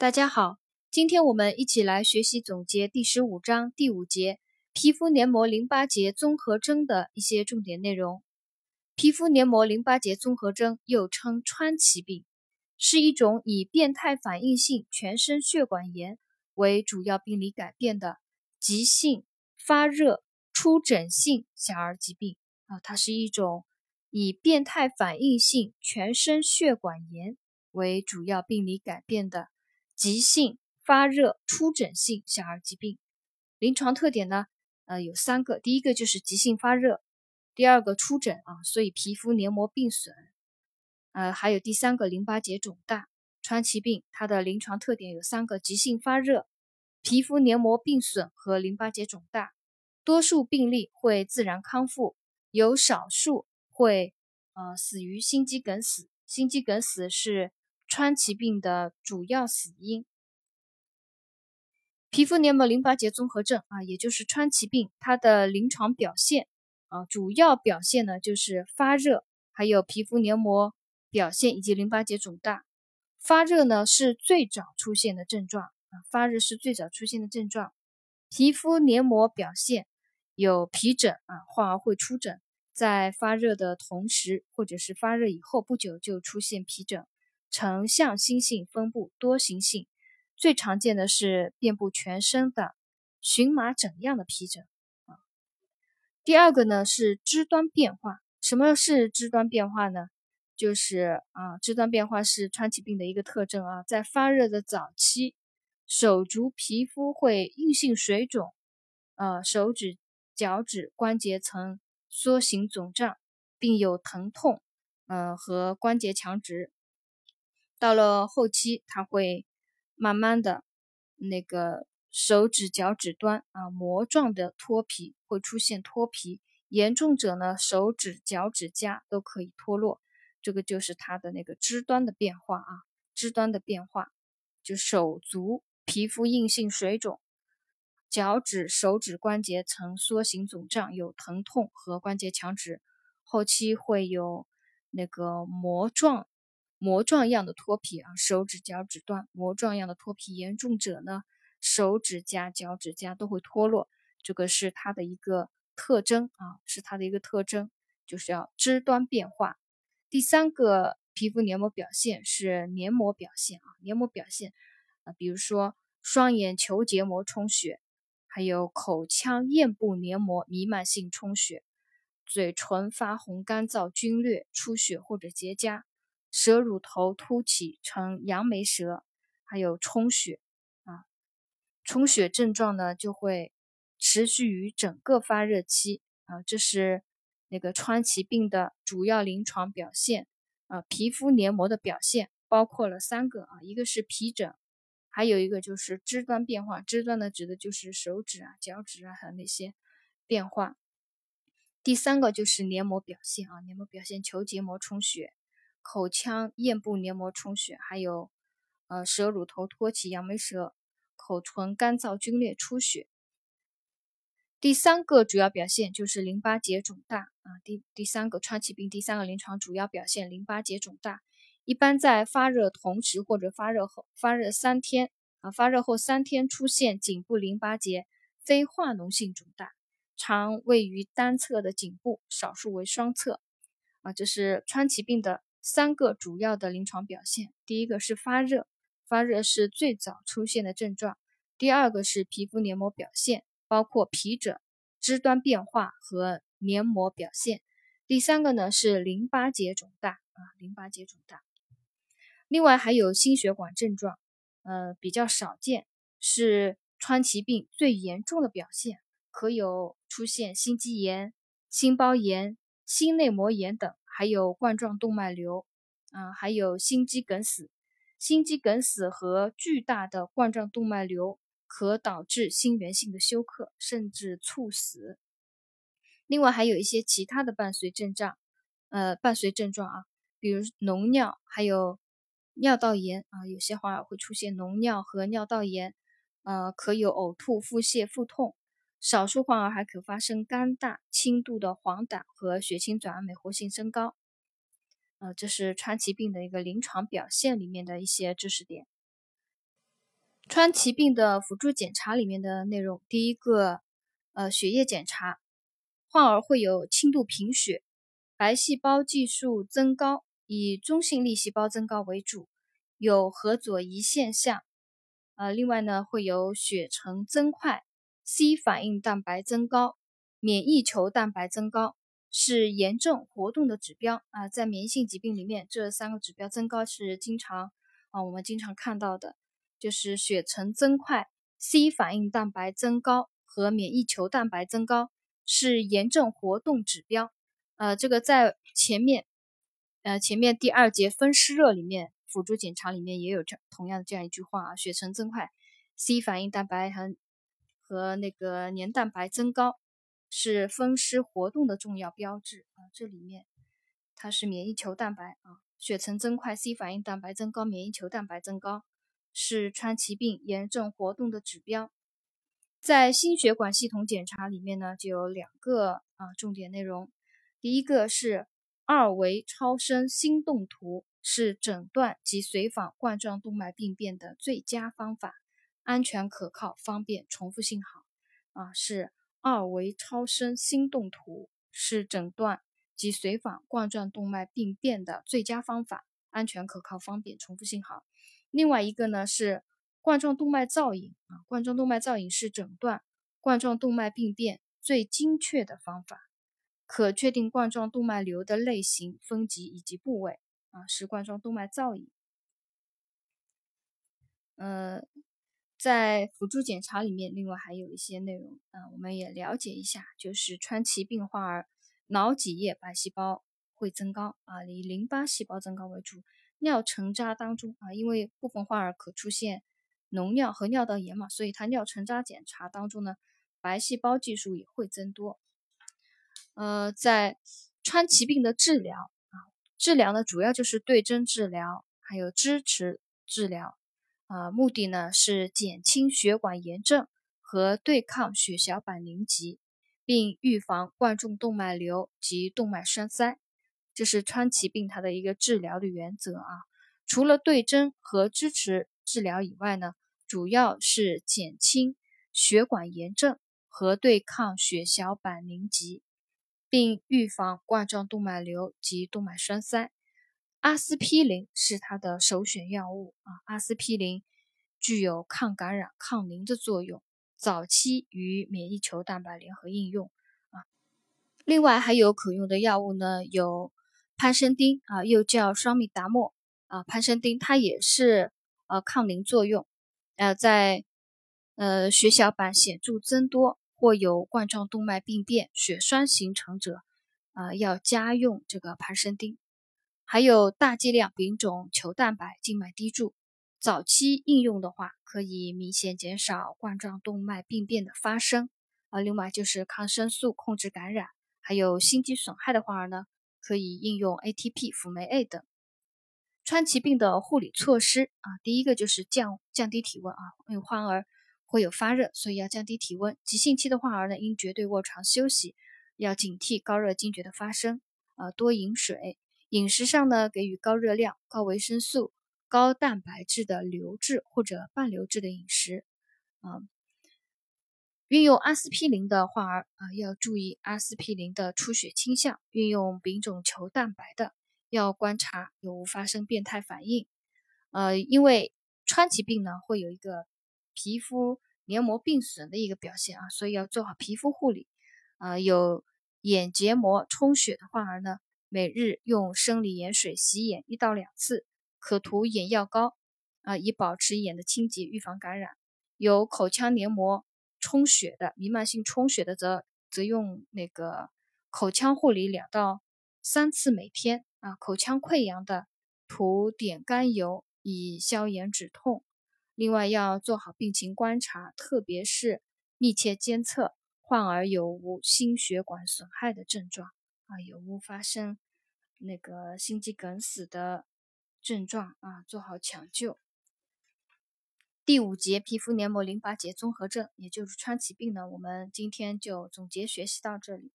大家好，今天我们一起来学习总结第十五章第五节皮肤黏膜淋巴结综合征的一些重点内容。皮肤黏膜淋巴结综合征又称川崎病，是一种以变态反应性全身血管炎为主要病理改变的急性发热出疹性小儿疾病啊，它是一种以变态反应性全身血管炎为主要病理改变的。急性发热出疹性小儿疾病，临床特点呢？呃，有三个。第一个就是急性发热，第二个出疹啊，所以皮肤黏膜病损。呃，还有第三个淋巴结肿大。川崎病它的临床特点有三个：急性发热、皮肤黏膜病损和淋巴结肿大。多数病例会自然康复，有少数会呃死于心肌梗死。心肌梗死是。川崎病的主要死因，皮肤黏膜淋巴结综合症啊，也就是川崎病，它的临床表现啊，主要表现呢就是发热，还有皮肤黏膜表现以及淋巴结肿大。发热呢是最早出现的症状啊，发热是最早出现的症状。皮肤黏膜表现有皮疹啊，患儿会出疹，在发热的同时或者是发热以后不久就出现皮疹。呈向心性分布，多形性，最常见的是遍布全身的荨麻疹样的皮疹啊。第二个呢是肢端变化，什么是肢端变化呢？就是啊，肢端变化是川崎病的一个特征啊，在发热的早期，手足皮肤会硬性水肿，呃，手指、脚趾关节层缩形肿胀，并有疼痛，呃和关节强直。到了后期，它会慢慢的那个手指、脚趾端啊膜状的脱皮，会出现脱皮，严重者呢手指、脚趾甲都可以脱落，这个就是它的那个肢端的变化啊，肢端的变化，就手足皮肤硬性水肿，脚趾、手指关节呈缩形肿胀，有疼痛和关节强直，后期会有那个膜状。膜状样的脱皮啊，手指、脚趾端膜状样的脱皮，严重者呢，手指甲、脚趾甲都会脱落，这个是它的一个特征啊，是它的一个特征，就是要肢端变化。第三个皮肤黏膜表现是黏膜表现啊，黏膜表现啊，比如说双眼球结膜充血，还有口腔咽部黏膜弥漫性充血，嘴唇发红、干燥、皲裂、出血或者结痂。舌乳头凸起呈扬眉舌，还有充血啊，充血症状呢就会持续于整个发热期啊，这是那个川崎病的主要临床表现啊。皮肤黏膜的表现包括了三个啊，一个是皮疹，还有一个就是肢端变化，肢端呢指的就是手指啊、脚趾啊还有那些变化。第三个就是黏膜表现啊，黏膜表现球结膜充血。口腔咽部黏膜充血，还有呃舌乳头托起、扬眉舌、口唇干燥、皲裂、出血。第三个主要表现就是淋巴结肿大啊。第第三个川崎病第三个临床主要表现淋巴结肿大，一般在发热同时或者发热后发热三天啊，发热后三天出现颈部淋巴结非化脓性肿大，常位于单侧的颈部，少数为双侧啊。这是川崎病的。三个主要的临床表现，第一个是发热，发热是最早出现的症状；第二个是皮肤黏膜表现，包括皮疹、肢端变化和黏膜表现；第三个呢是淋巴结肿大啊，淋巴结肿大。另外还有心血管症状，呃比较少见，是川崎病最严重的表现，可有出现心肌炎、心包炎、心内膜炎等。还有冠状动脉瘤，啊，还有心肌梗死。心肌梗死和巨大的冠状动脉瘤可导致心源性的休克，甚至猝死。另外还有一些其他的伴随症状，呃，伴随症状啊，比如脓尿，还有尿道炎啊，有些患儿会出现脓尿和尿道炎，呃，可有呕吐、腹泻、腹痛。少数患儿还可发生肝大、轻度的黄疸和血清转氨酶活性升高。呃，这是川崎病的一个临床表现里面的一些知识点。川崎病的辅助检查里面的内容，第一个，呃，血液检查，患儿会有轻度贫血，白细胞计数增高，以中性粒细胞增高为主，有核左移现象，呃，另外呢，会有血沉增快，C 反应蛋白增高，免疫球蛋白增高，是炎症活动的指标啊，在免疫性疾病里面，这三个指标增高是经常啊，我们经常看到的。就是血沉增快、C 反应蛋白增高和免疫球蛋白增高是炎症活动指标。呃，这个在前面，呃，前面第二节风湿热里面辅助检查里面也有这同样的这样一句话啊，血沉增快、C 反应蛋白和和那个黏蛋白增高是风湿活动的重要标志啊。这里面它是免疫球蛋白啊，血沉增快、C 反应蛋白增高、免疫球蛋白增高。是川崎病炎症活动的指标，在心血管系统检查里面呢，就有两个啊重点内容。第一个是二维超声心动图，是诊断及随访冠状动脉病变的最佳方法，安全可靠、方便、重复性好。啊，是二维超声心动图是诊断及随访冠状动脉病变的最佳方法，安全可靠、方便、重复性好。另外一个呢是冠状动脉造影啊，冠状动脉造影是诊断冠状动脉病变最精确的方法，可确定冠状动脉瘤的类型、分级以及部位啊，是冠状动脉造影。呃，在辅助检查里面，另外还有一些内容啊，我们也了解一下，就是川崎病患儿脑脊液白细胞会增高啊，以淋巴细胞增高为主。尿沉渣当中啊，因为部分患儿可出现脓尿和尿道炎嘛，所以他尿沉渣检查当中呢，白细胞计数也会增多。呃，在川崎病的治疗啊，治疗呢主要就是对症治疗，还有支持治疗啊，目的呢是减轻血管炎症和对抗血小板凝集，并预防冠状动脉瘤及动脉栓塞。这是川崎病它的一个治疗的原则啊，除了对症和支持治疗以外呢，主要是减轻血管炎症和对抗血小板凝集，并预防冠状动脉瘤及动脉栓塞。阿司匹林是它的首选药物啊，阿司匹林具有抗感染、抗凝的作用，早期与免疫球蛋白联合应用啊。另外还有可用的药物呢，有。潘生丁啊，又叫双米达莫啊，潘生丁它也是呃抗凝作用，呃在呃血小板显著增多或有冠状动脉病变、血栓形成者啊，要加用这个潘生丁。还有大剂量丙种球蛋白静脉滴注，早期应用的话，可以明显减少冠状动脉病变的发生啊。另外就是抗生素控制感染，还有心肌损害的患儿呢。可以应用 ATP、辅酶 A 等。川崎病的护理措施啊，第一个就是降降低体温啊，因为患儿会有发热，所以要降低体温。急性期的患儿呢，应绝对卧床休息，要警惕高热惊厥的发生啊，多饮水。饮食上呢，给予高热量、高维生素、高蛋白质的流质或者半流质的饮食啊。运用阿司匹林的患儿啊，要注意阿司匹林的出血倾向；运用丙种球蛋白的，要观察有无发生变态反应。呃，因为川崎病呢，会有一个皮肤黏膜病损的一个表现啊，所以要做好皮肤护理。啊，有眼结膜充血的患儿呢，每日用生理盐水洗眼一到两次，可涂眼药膏啊，以保持眼的清洁，预防感染。有口腔黏膜。充血的弥漫性充血的，则则用那个口腔护理两到三次每天啊。口腔溃疡的，涂碘甘油以消炎止痛。另外要做好病情观察，特别是密切监测患儿有无心血管损害的症状啊，有无发生那个心肌梗死的症状啊，做好抢救。第五节皮肤黏膜淋巴结综合症，也就是川崎病呢，我们今天就总结学习到这里。